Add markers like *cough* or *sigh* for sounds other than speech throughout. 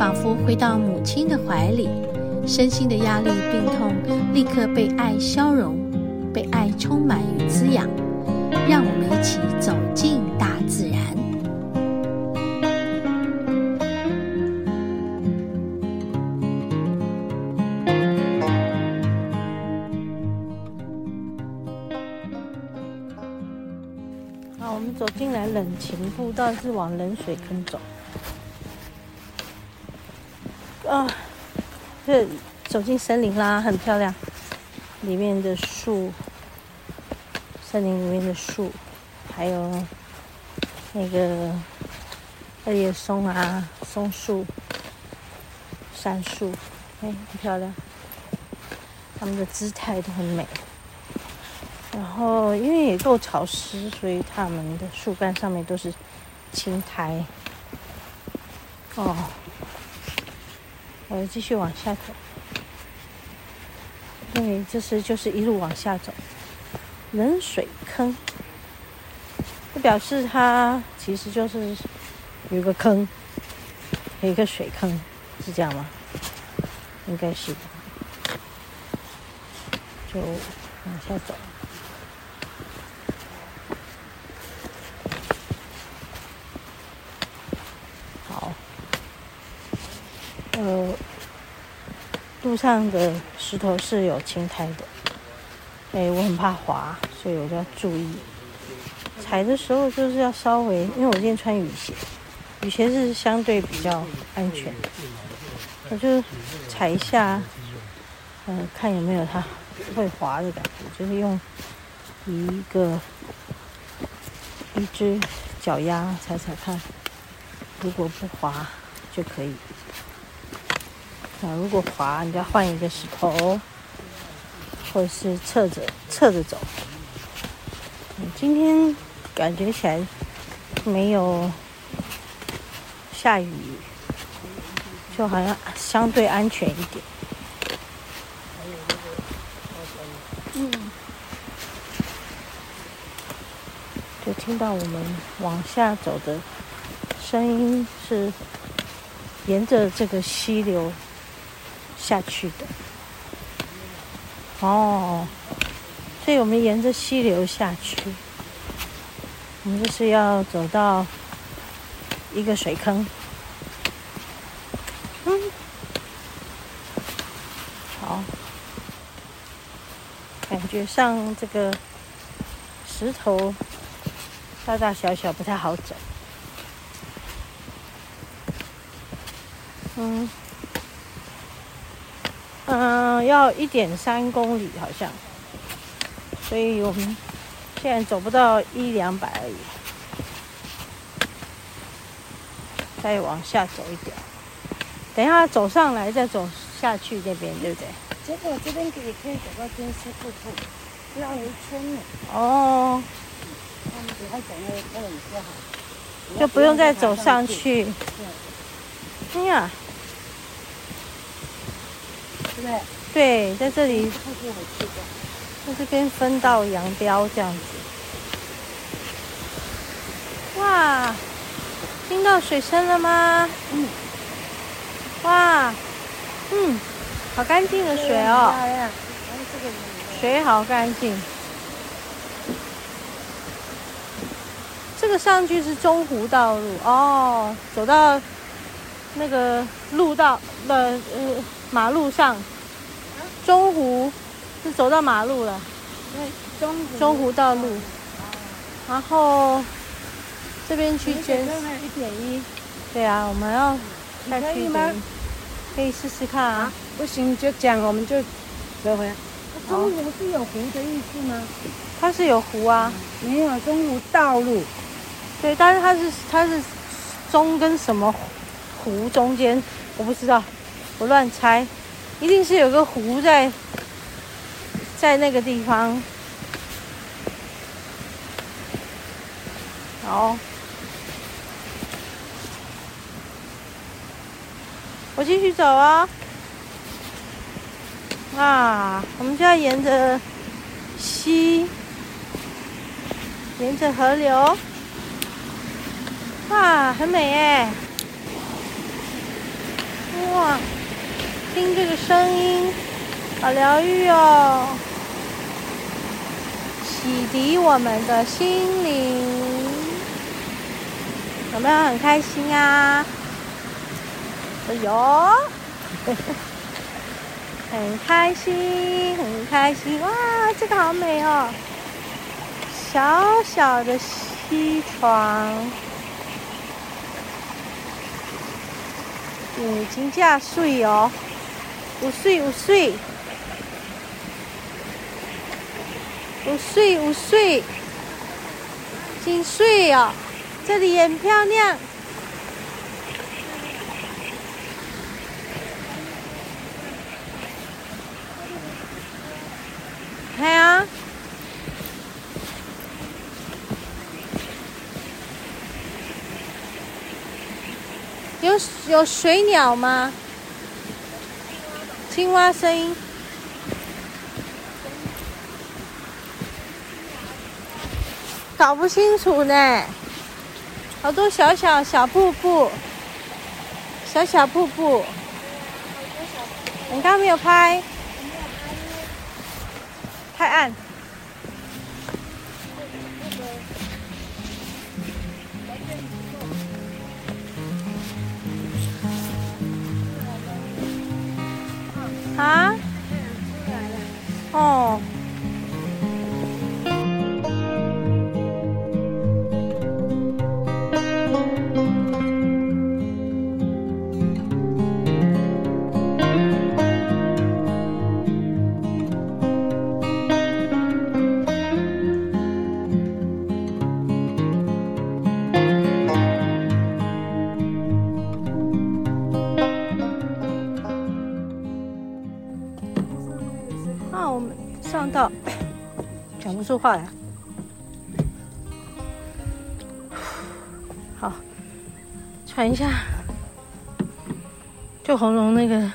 仿佛回到母亲的怀里，身心的压力、病痛立刻被爱消融，被爱充满与滋养。让我们一起走进大自然。好，我们走进来冷情步道，是往冷水坑走。啊，这走进森林啦，很漂亮。里面的树，森林里面的树，还有那个二叶松啊，松树、杉树，哎，很漂亮。它们的姿态都很美。然后，因为也够潮湿，所以它们的树干上面都是青苔。哦，我要继续往下走。对，这是就是一路往下走，冷水坑，这表示它其实就是有个坑，有一个水坑，是这样吗？应该是的。就往下走。呃，路上的石头是有青苔的，哎，我很怕滑，所以我就要注意。踩的时候就是要稍微，因为我今天穿雨鞋，雨鞋是相对比较安全，我就踩一下，嗯、呃，看有没有它会滑的感觉，就是用一个一只脚丫踩踩看，如果不滑就可以。啊，如果滑，你就要换一个石头，或者是侧着侧着走。今天感觉起来没有下雨，就好像相对安全一点。嗯，就听到我们往下走的声音，是沿着这个溪流。下去的哦，所以我们沿着溪流下去，我们就是要走到一个水坑。嗯，好，感觉上这个石头大大小小不太好走。嗯。嗯，要一点三公里好像，所以我们现在走不到一两百而已，再往下走一点，等一下走上来再走下去那边，对不对？结果这边也可以走到金丝瀑布，绕一圈呢。哦。那你等下走那那个比较好，就不用再走上去。哎呀。对，在这里，在这边分道扬镳这样子。哇，听到水声了吗？嗯。哇，嗯，好干净的水哦。水好干净。这个上去是中湖道路哦，走到那个路道的呃。马路上，中湖是走到马路了，中中湖道路，然后这边区间一点一，对啊，我们要再去吗？可以试试看啊，不行就讲，我们就折回来。中湖是有湖的意思吗？它是有湖啊，没有中湖道路，对，但是它是它是中跟什么湖中间，我不知道。我乱猜，一定是有个湖在在那个地方。好，我继续走啊、啊，我们就要沿着溪，沿着河流，哇，很美耶！哇，听这个声音，好疗愈哦，洗涤我们的心灵。有没有很开心啊？哎呦，*laughs* 很开心，很开心哇！这个好美哦，小小的溪床，嗯，真架水哦，有水有水，有水有水，真水哦。这里很漂亮。看啊，有有水鸟吗？青蛙声音，搞不清楚呢。好多小小小瀑布，小小瀑布。你刚刚没有拍，太暗。不出话来，好，喘一下，就喉咙那个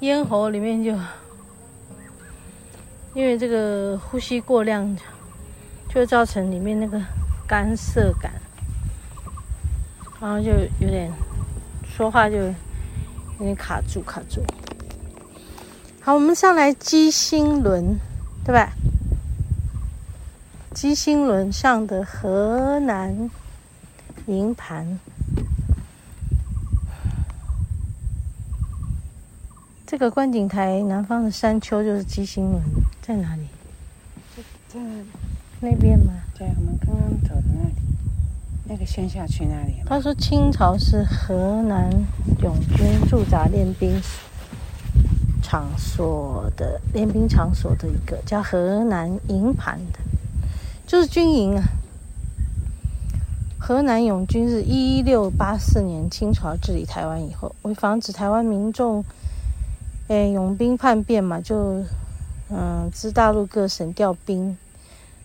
咽喉里面就，因为这个呼吸过量，就造成里面那个干涩感，然后就有点说话就有点卡住卡住。好，我们上来鸡心轮，对吧？鸡心轮上的河南银盘，这个观景台南方的山丘就是鸡心轮，在哪里？在那边吗？在我们刚刚走的那里，那个先下去那里。他说清朝是河南永军驻扎练兵。场所的练兵场所的一个叫河南营盘的，就是军营啊。河南永军是一六八四年清朝治理台湾以后，为防止台湾民众诶拥兵叛变嘛，就嗯自大陆各省调兵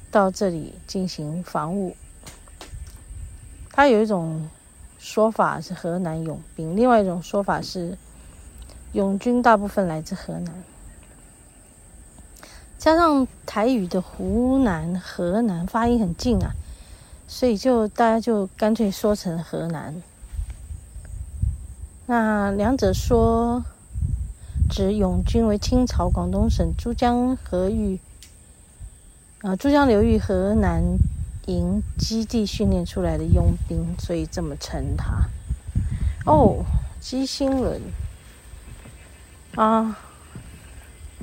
到这里进行防务。他有一种说法是河南拥兵，另外一种说法是。永军大部分来自河南，加上台语的湖南、河南发音很近啊，所以就大家就干脆说成河南。那两者说指永军为清朝广东省珠江河域啊珠江流域河南营基地训练出来的佣兵，所以这么称他。哦，鸡心轮。啊，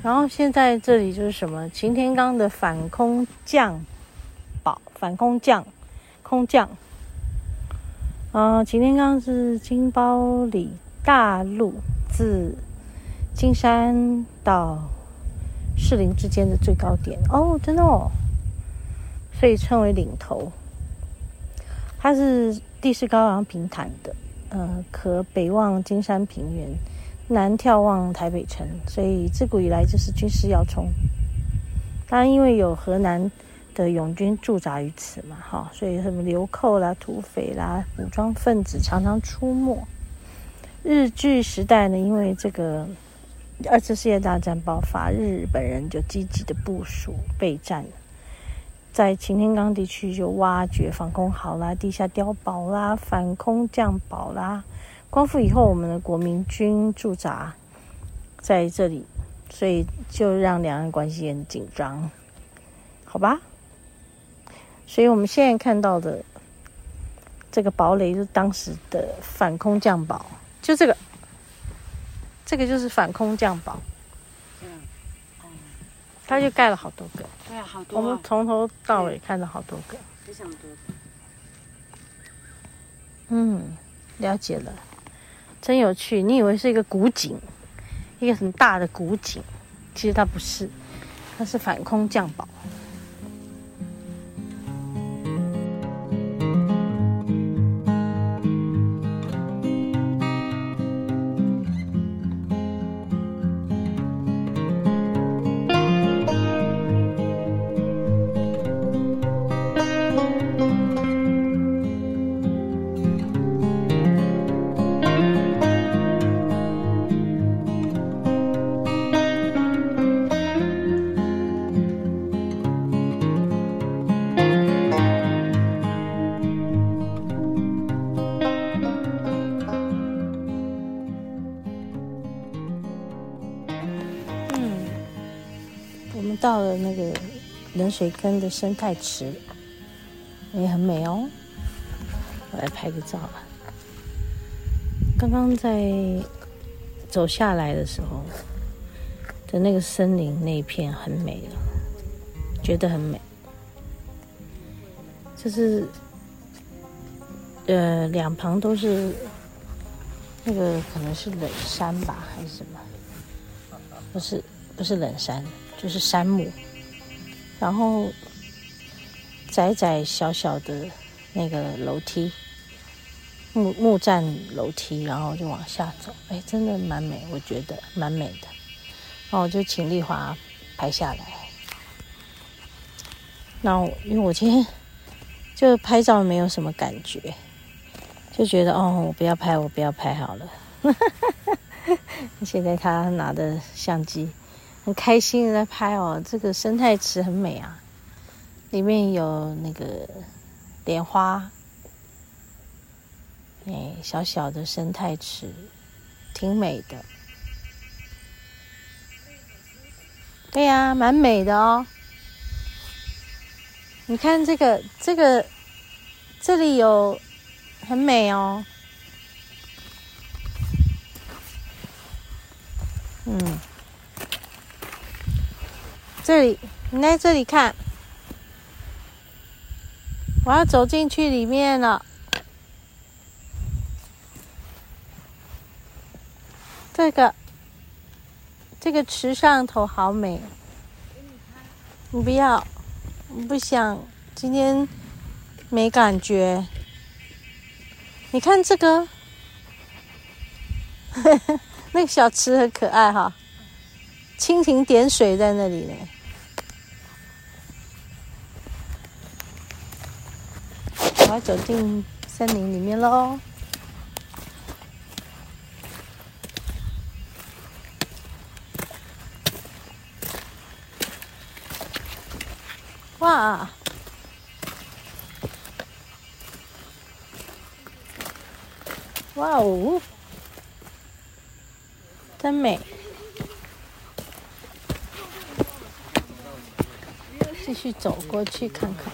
然后现在这里就是什么擎天岗的反空降宝，反空降空降。啊，擎天岗是金包里大路自金山到士林之间的最高点哦，真的哦，所以称为岭头。它是地势高，然后平坦的，呃，可北望金山平原。南眺望台北城，所以自古以来就是军事要冲。当然，因为有河南的勇军驻扎于此嘛，哈，所以什么流寇啦、土匪啦、武装分子常常出没。日据时代呢，因为这个二次世界大战爆发，日本人就积极的部署备战，在擎天岗地区就挖掘防空壕啦、地下碉堡啦、反空降堡啦。光复以后，我们的国民军驻扎在这里，所以就让两岸关系很紧张，好吧？所以我们现在看到的这个堡垒，就是当时的反空降堡，就这个，这个就是反空降堡。嗯，他就盖了好多个。对啊，好多。我们从头到尾看了好多个。非常多。嗯，了解了。真有趣，你以为是一个古井，一个很大的古井，其实它不是，它是反空降堡。水坑的生态池，也很美哦。我来拍个照吧。刚刚在走下来的时候的那个森林那一片很美了，觉得很美。就是呃，两旁都是那个可能是冷杉吧，还是什么？不是，不是冷杉。就是杉木，然后窄窄小小的那个楼梯，木木栈楼梯，然后就往下走，哎，真的蛮美，我觉得蛮美的。然后我就请丽华拍下来。那我因为我今天 *laughs* 就拍照没有什么感觉，就觉得哦，我不要拍，我不要拍好了。*laughs* 现在他拿的相机。很开心的在拍哦，这个生态池很美啊，里面有那个莲花，哎，小小的生态池，挺美的。对呀，蛮美的哦。你看这个，这个，这里有很美哦。嗯。这里，你在这里看，我要走进去里面了。这个，这个池上头好美。你不要，我不想，今天没感觉。你看这个，*laughs* 那个小池很可爱哈，蜻蜓点水在那里呢。我要走进森林里面喽！哇，哇哦，真美！继续走过去看看。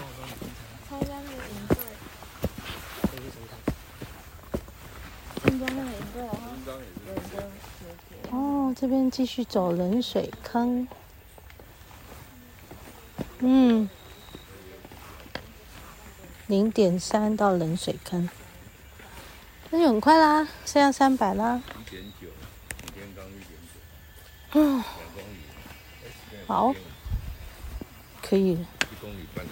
哦，这边继续走冷水坑。嗯，零点三到冷水坑，那就很快啦，剩下三百啦。一点九，擎天岗一点九。嗯，好，可以了。一公里半。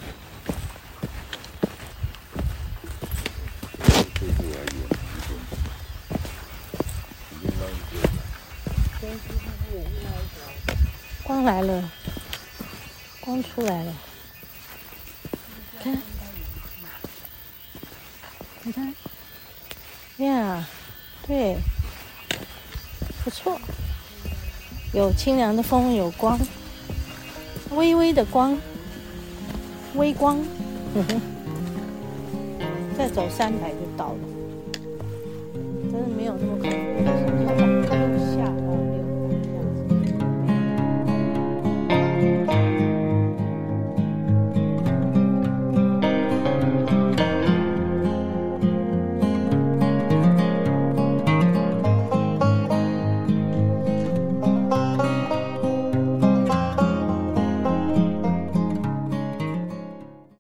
光来了，光出来了，看，你看，呀，对，不错，有清凉的风，有光，微微的光，微光，*laughs* 再走三百就到了，真的没有那么恐怖。